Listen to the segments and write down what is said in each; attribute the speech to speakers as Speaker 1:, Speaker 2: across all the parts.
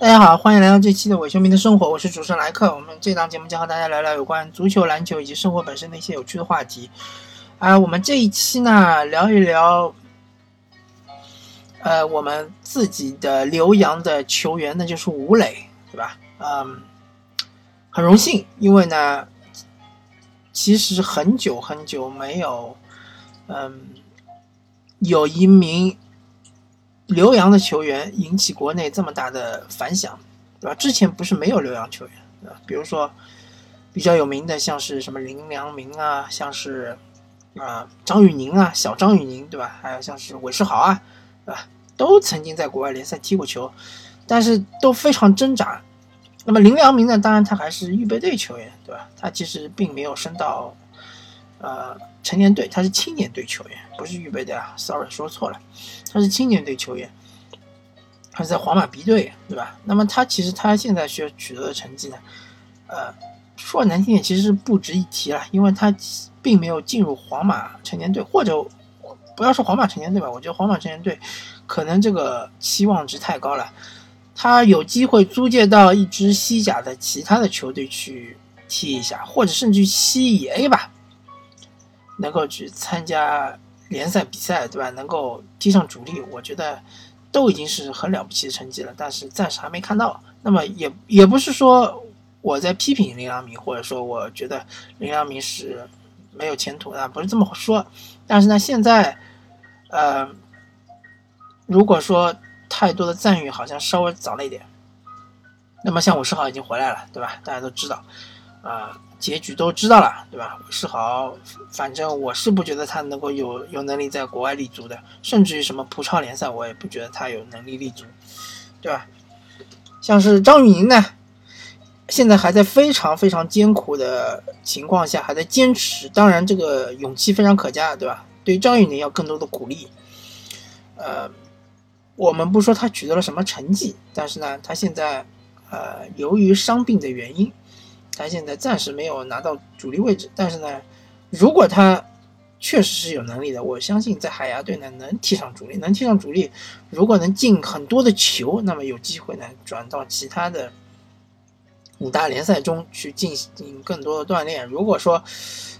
Speaker 1: 大家好，欢迎来到这期的伪球迷的生活，我是主持人莱克。我们这档节目将和大家聊聊有关足球、篮球以及生活本身的一些有趣的话题。啊，我们这一期呢，聊一聊，呃，我们自己的留洋的球员，那就是吴磊，对吧？嗯，很荣幸，因为呢，其实很久很久没有，嗯，有一名。留洋的球员引起国内这么大的反响，对吧？之前不是没有留洋球员，对吧？比如说比较有名的，像是什么林良铭啊，像是啊张玉宁啊，小张玉宁，对吧？还有像是韦世豪啊，对吧？都曾经在国外联赛踢过球，但是都非常挣扎。那么林良铭呢？当然他还是预备队球员，对吧？他其实并没有升到呃成年队，他是青年队球员，不是预备队啊，sorry 说错了。他是青年队球员，他是在皇马 B 队，对吧？那么他其实他现在需要取得的成绩呢，呃，说难听点，其实是不值一提了，因为他并没有进入皇马成年队，或者不要说皇马成年队吧，我觉得皇马成年队可能这个期望值太高了。他有机会租借到一支西甲的其他的球队去踢一下，或者甚至西乙 A 吧，能够去参加。联赛比赛对吧？能够踢上主力，我觉得都已经是很了不起的成绩了。但是暂时还没看到。那么也也不是说我在批评林良铭，或者说我觉得林良铭是没有前途的，不是这么说。但是呢，现在呃，如果说太多的赞誉，好像稍微早了一点。那么像武十号已经回来了，对吧？大家都知道啊。结局都知道了，对吧？韦世豪，反正我是不觉得他能够有有能力在国外立足的，甚至于什么葡超联赛，我也不觉得他有能力立足，对吧？像是张玉宁呢，现在还在非常非常艰苦的情况下还在坚持，当然这个勇气非常可嘉，对吧？对张玉宁要更多的鼓励。呃，我们不说他取得了什么成绩，但是呢，他现在呃由于伤病的原因。他现在暂时没有拿到主力位置，但是呢，如果他确实是有能力的，我相信在海牙队呢能踢上主力，能踢上主力。如果能进很多的球，那么有机会呢转到其他的五大联赛中去进行更多的锻炼。如果说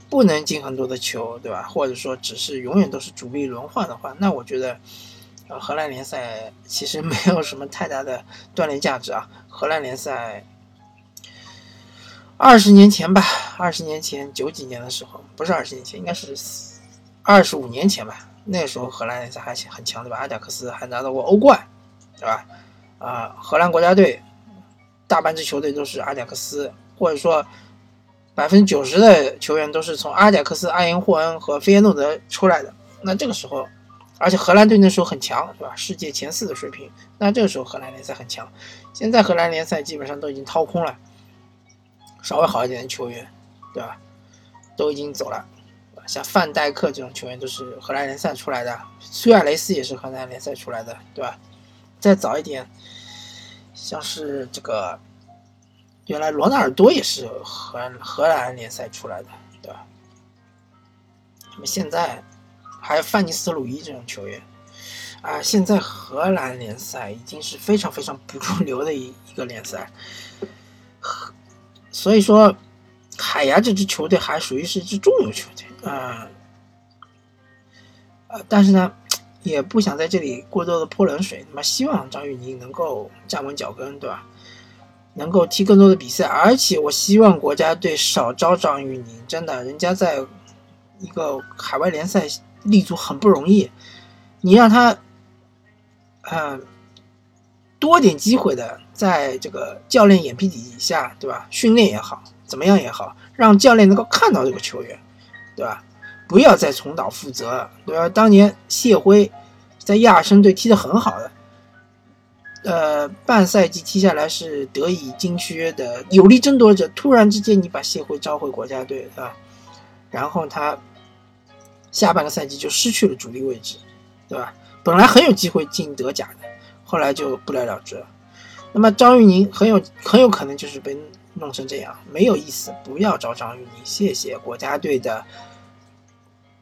Speaker 1: 不能进很多的球，对吧？或者说只是永远都是主力轮换的话，那我觉得，呃，荷兰联赛其实没有什么太大的锻炼价值啊。荷兰联赛。二十年前吧，二十年前九几年的时候，不是二十年前，应该是二十五年前吧。那时候荷兰联赛还很强，对吧？阿贾克斯还拿到过欧冠，对吧？啊，荷兰国家队大半支球队都是阿贾克斯，或者说百分之九十的球员都是从阿贾克斯、阿因霍恩和费耶诺德出来的。那这个时候，而且荷兰队那时候很强，是吧？世界前四的水平。那这个时候荷兰联赛很强。现在荷兰联赛基本上都已经掏空了。稍微好一点的球员，对吧？都已经走了，像范戴克这种球员都是荷兰联赛出来的，苏亚雷斯也是荷兰联赛出来的，对吧？再早一点，像是这个，原来罗纳尔多也是荷荷兰联赛出来的，对吧？那么现在还有范尼斯鲁伊这种球员，啊，现在荷兰联赛已经是非常非常不入流的一一个联赛。所以说，海牙这支球队还属于是一支中游球队，啊，呃，但是呢，也不想在这里过多的泼冷水。那么，希望张玉宁能够站稳脚跟，对吧？能够踢更多的比赛，而且我希望国家队少招张玉宁。真的，人家在一个海外联赛立足很不容易，你让他，嗯。多点机会的，在这个教练眼皮底下，对吧？训练也好，怎么样也好，让教练能够看到这个球员，对吧？不要再重蹈覆辙，对吧？当年谢辉在亚申队踢得很好的，呃，半赛季踢下来是得以金靴的有力争夺者。突然之间，你把谢辉召回国家队，对吧？然后他下半个赛季就失去了主力位置，对吧？本来很有机会进德甲的。后来就不了了之了。那么张玉宁很有很有可能就是被弄成这样，没有意思，不要找张玉宁。谢谢国家队的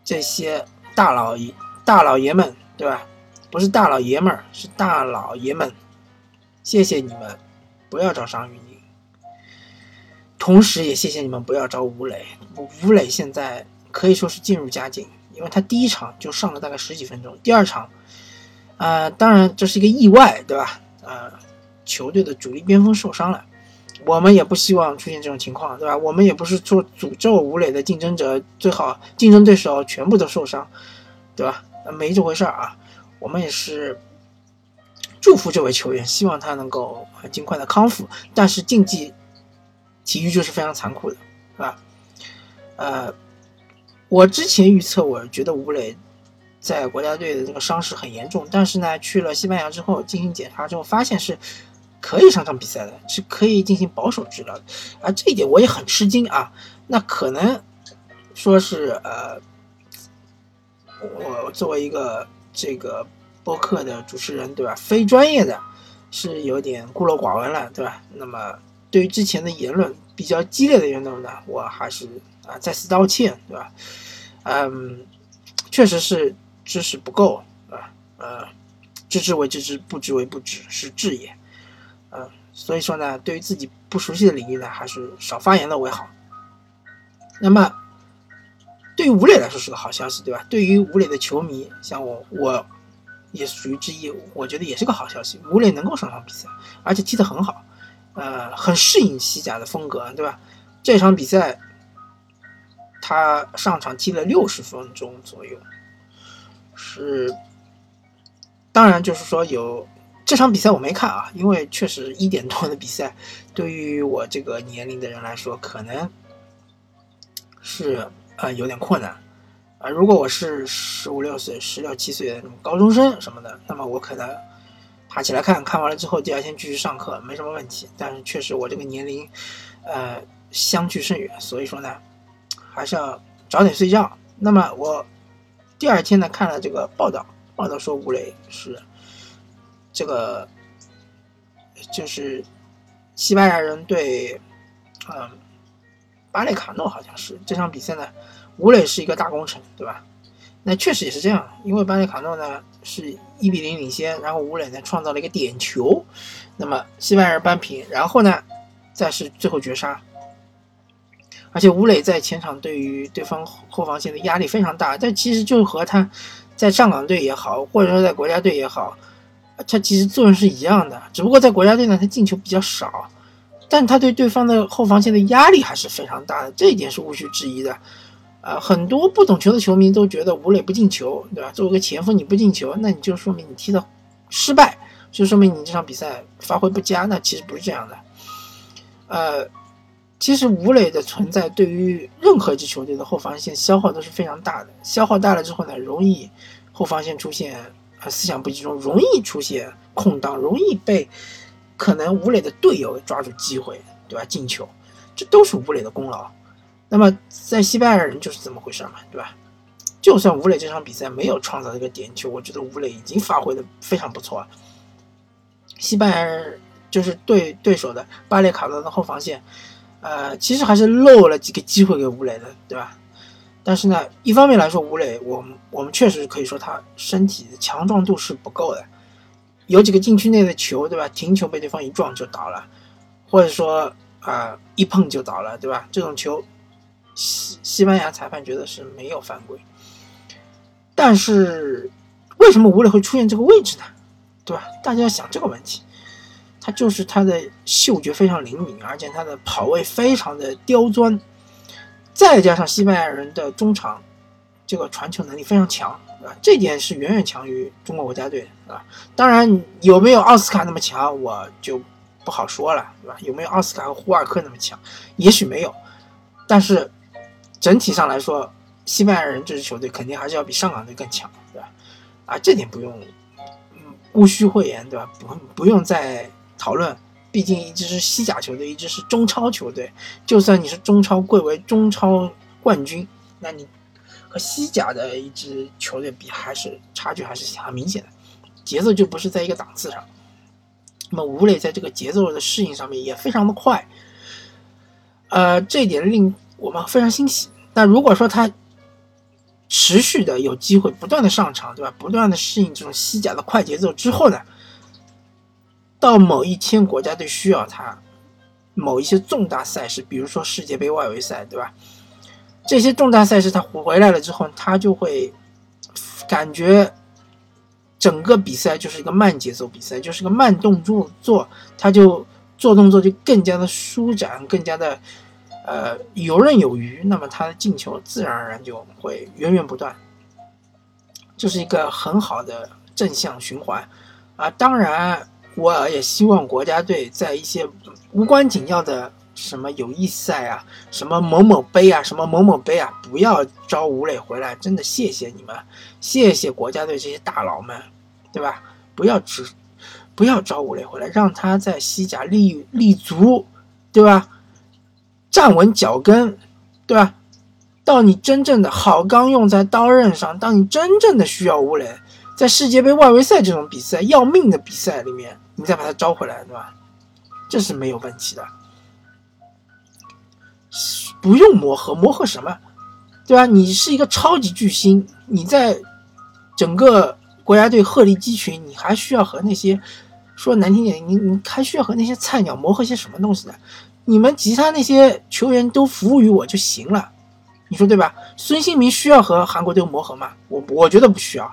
Speaker 1: 这些大老爷大老爷们，对吧？不是大老爷们儿，是大老爷们。谢谢你们不要找张玉宁。同时也谢谢你们不要找吴磊，吴磊现在可以说是进入佳境，因为他第一场就上了大概十几分钟，第二场，啊，当然这是一个意外，对吧？呃，球队的主力边锋受伤了，我们也不希望出现这种情况，对吧？我们也不是说诅咒吴磊的竞争者，最好竞争对手全部都受伤，对吧？没这回事儿啊，我们也是祝福这位球员，希望他能够尽快的康复，但是竞技。体育就是非常残酷的，是吧？呃，我之前预测，我觉得吴磊在国家队的这个伤势很严重，但是呢，去了西班牙之后进行检查之后，发现是可以上场比赛的，是可以进行保守治疗的。啊，这一点我也很吃惊啊。那可能说是呃，我作为一个这个播客的主持人，对吧？非专业的，是有点孤陋寡闻了，对吧？那么。对于之前的言论比较激烈的言论呢，我还是啊再次道歉，对吧？嗯，确实是知识不够啊，呃，知之为知之，不知为不知，是智也。嗯，所以说呢，对于自己不熟悉的领域呢，还是少发言的为好。那么，对于吴磊来说是个好消息，对吧？对于吴磊的球迷，像我，我也属于之一，我觉得也是个好消息。吴磊能够上场比赛，而且踢得很好。呃，很适应西甲的风格，对吧？这场比赛他上场踢了六十分钟左右，是，当然就是说有这场比赛我没看啊，因为确实一点多的比赛，对于我这个年龄的人来说，可能是呃有点困难啊。如果我是十五六岁、十六七岁的那种高中生什么的，那么我可能。爬起来看看完了之后，第二天继续上课，没什么问题。但是确实我这个年龄，呃，相距甚远，所以说呢，还是要早点睡觉。那么我第二天呢看了这个报道，报道说吴磊是这个就是西班牙人对，嗯，巴列卡诺好像是这场比赛呢，吴磊是一个大功臣，对吧？那确实也是这样，因为巴列卡诺呢是一比零领先，然后吴磊呢创造了一个点球，那么西班牙人扳平，然后呢再是最后绝杀，而且吴磊在前场对于对方后防线的压力非常大，但其实就和他在上港队也好，或者说在国家队也好，他其实作用是一样的，只不过在国家队呢他进球比较少，但他对对方的后防线的压力还是非常大的，这一点是毋需质疑的。啊，很多不懂球的球迷都觉得吴磊不进球，对吧？作为一个前锋你不进球，那你就说明你踢的失败，就说明你这场比赛发挥不佳。那其实不是这样的。呃，其实吴磊的存在对于任何一支球队的后防线消耗都是非常大的。消耗大了之后呢，容易后防线出现啊思想不集中，容易出现空档，容易被可能吴磊的队友抓住机会，对吧？进球，这都是吴磊的功劳。那么在西班牙人就是这么回事嘛，对吧？就算吴磊这场比赛没有创造这个点球，我觉得吴磊已经发挥的非常不错了。西班牙人就是对对手的巴列卡诺的后防线，呃，其实还是漏了几个机会给吴磊的，对吧？但是呢，一方面来说，吴磊，我们我们确实可以说他身体的强壮度是不够的，有几个禁区内的球，对吧？停球被对方一撞就倒了，或者说啊一碰就倒了，对吧？这种球。西西班牙裁判觉得是没有犯规，但是为什么吴磊会出现这个位置呢？对吧？大家要想这个问题，他就是他的嗅觉非常灵敏，而且他的跑位非常的刁钻，再加上西班牙人的中场这个传球能力非常强，啊，这点是远远强于中国国家队的，啊。当然有没有奥斯卡那么强，我就不好说了，对吧？有没有奥斯卡和胡尔克那么强？也许没有，但是。整体上来说，西班牙人这支球队肯定还是要比上港队更强，对吧？啊，这点不用，嗯，毋需讳言，对吧？不不用再讨论，毕竟一支是西甲球队，一支是中超球队。就算你是中超贵为中超冠军，那你和西甲的一支球队比，还是差距还是很明显的，节奏就不是在一个档次上。那么吴磊在这个节奏的适应上面也非常的快，呃，这一点令。我们非常欣喜。那如果说他持续的有机会不断的上场，对吧？不断的适应这种西甲的快节奏之后呢？到某一天国家队需要他，某一些重大赛事，比如说世界杯外围赛，对吧？这些重大赛事他回来了之后，他就会感觉整个比赛就是一个慢节奏比赛，就是个慢动作做，他就做动作就更加的舒展，更加的呃游刃有余，那么他的进球自然而然就会源源不断，这是一个很好的正向循环啊！当然，我也希望国家队在一些无关紧要的。什么友谊赛啊，什么某某杯啊，什么某某杯啊，不要招吴磊回来，真的谢谢你们，谢谢国家队这些大佬们，对吧？不要只，不要招吴磊回来，让他在西甲立立足，对吧？站稳脚跟，对吧？到你真正的好钢用在刀刃上，当你真正的需要吴磊，在世界杯外围赛这种比赛要命的比赛里面，你再把他招回来，对吧？这是没有问题的。不用磨合，磨合什么？对吧？你是一个超级巨星，你在整个国家队鹤立鸡群，你还需要和那些说难听点，你你还需要和那些菜鸟磨合些什么东西呢？你们其他那些球员都服务于我就行了，你说对吧？孙兴民需要和韩国队磨合吗？我我觉得不需要，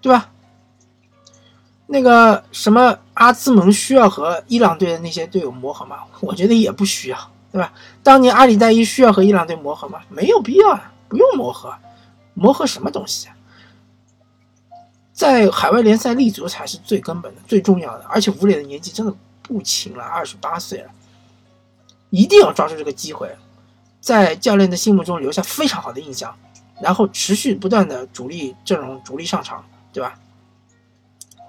Speaker 1: 对吧？那个什么阿兹蒙需要和伊朗队的那些队友磨合吗？我觉得也不需要。对吧？当年阿里代伊需要和伊朗队磨合吗？没有必要啊，不用磨合，磨合什么东西啊？在海外联赛立足才是最根本的、最重要的。而且吴磊的年纪真的不轻了，二十八岁了，一定要抓住这个机会，在教练的心目中留下非常好的印象，然后持续不断的主力阵容、主力上场，对吧？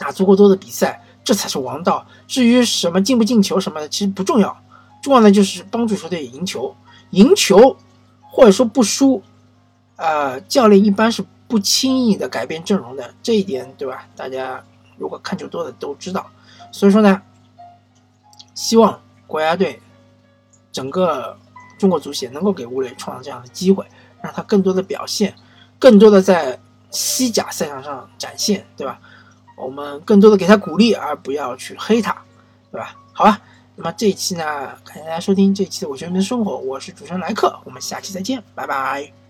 Speaker 1: 打足够多的比赛，这才是王道。至于什么进不进球什么的，其实不重要。重要的就是帮助球队赢球，赢球或者说不输，呃，教练一般是不轻易的改变阵容的，这一点对吧？大家如果看球多的都知道。所以说呢，希望国家队整个中国足协能够给吴磊创造这样的机会，让他更多的表现，更多的在西甲赛场上展现，对吧？我们更多的给他鼓励，而不要去黑他，对吧？好吧。那么这一期呢，感谢大家收听这一期的《我学你的生活》，我是主持人莱克，我们下期再见，拜拜。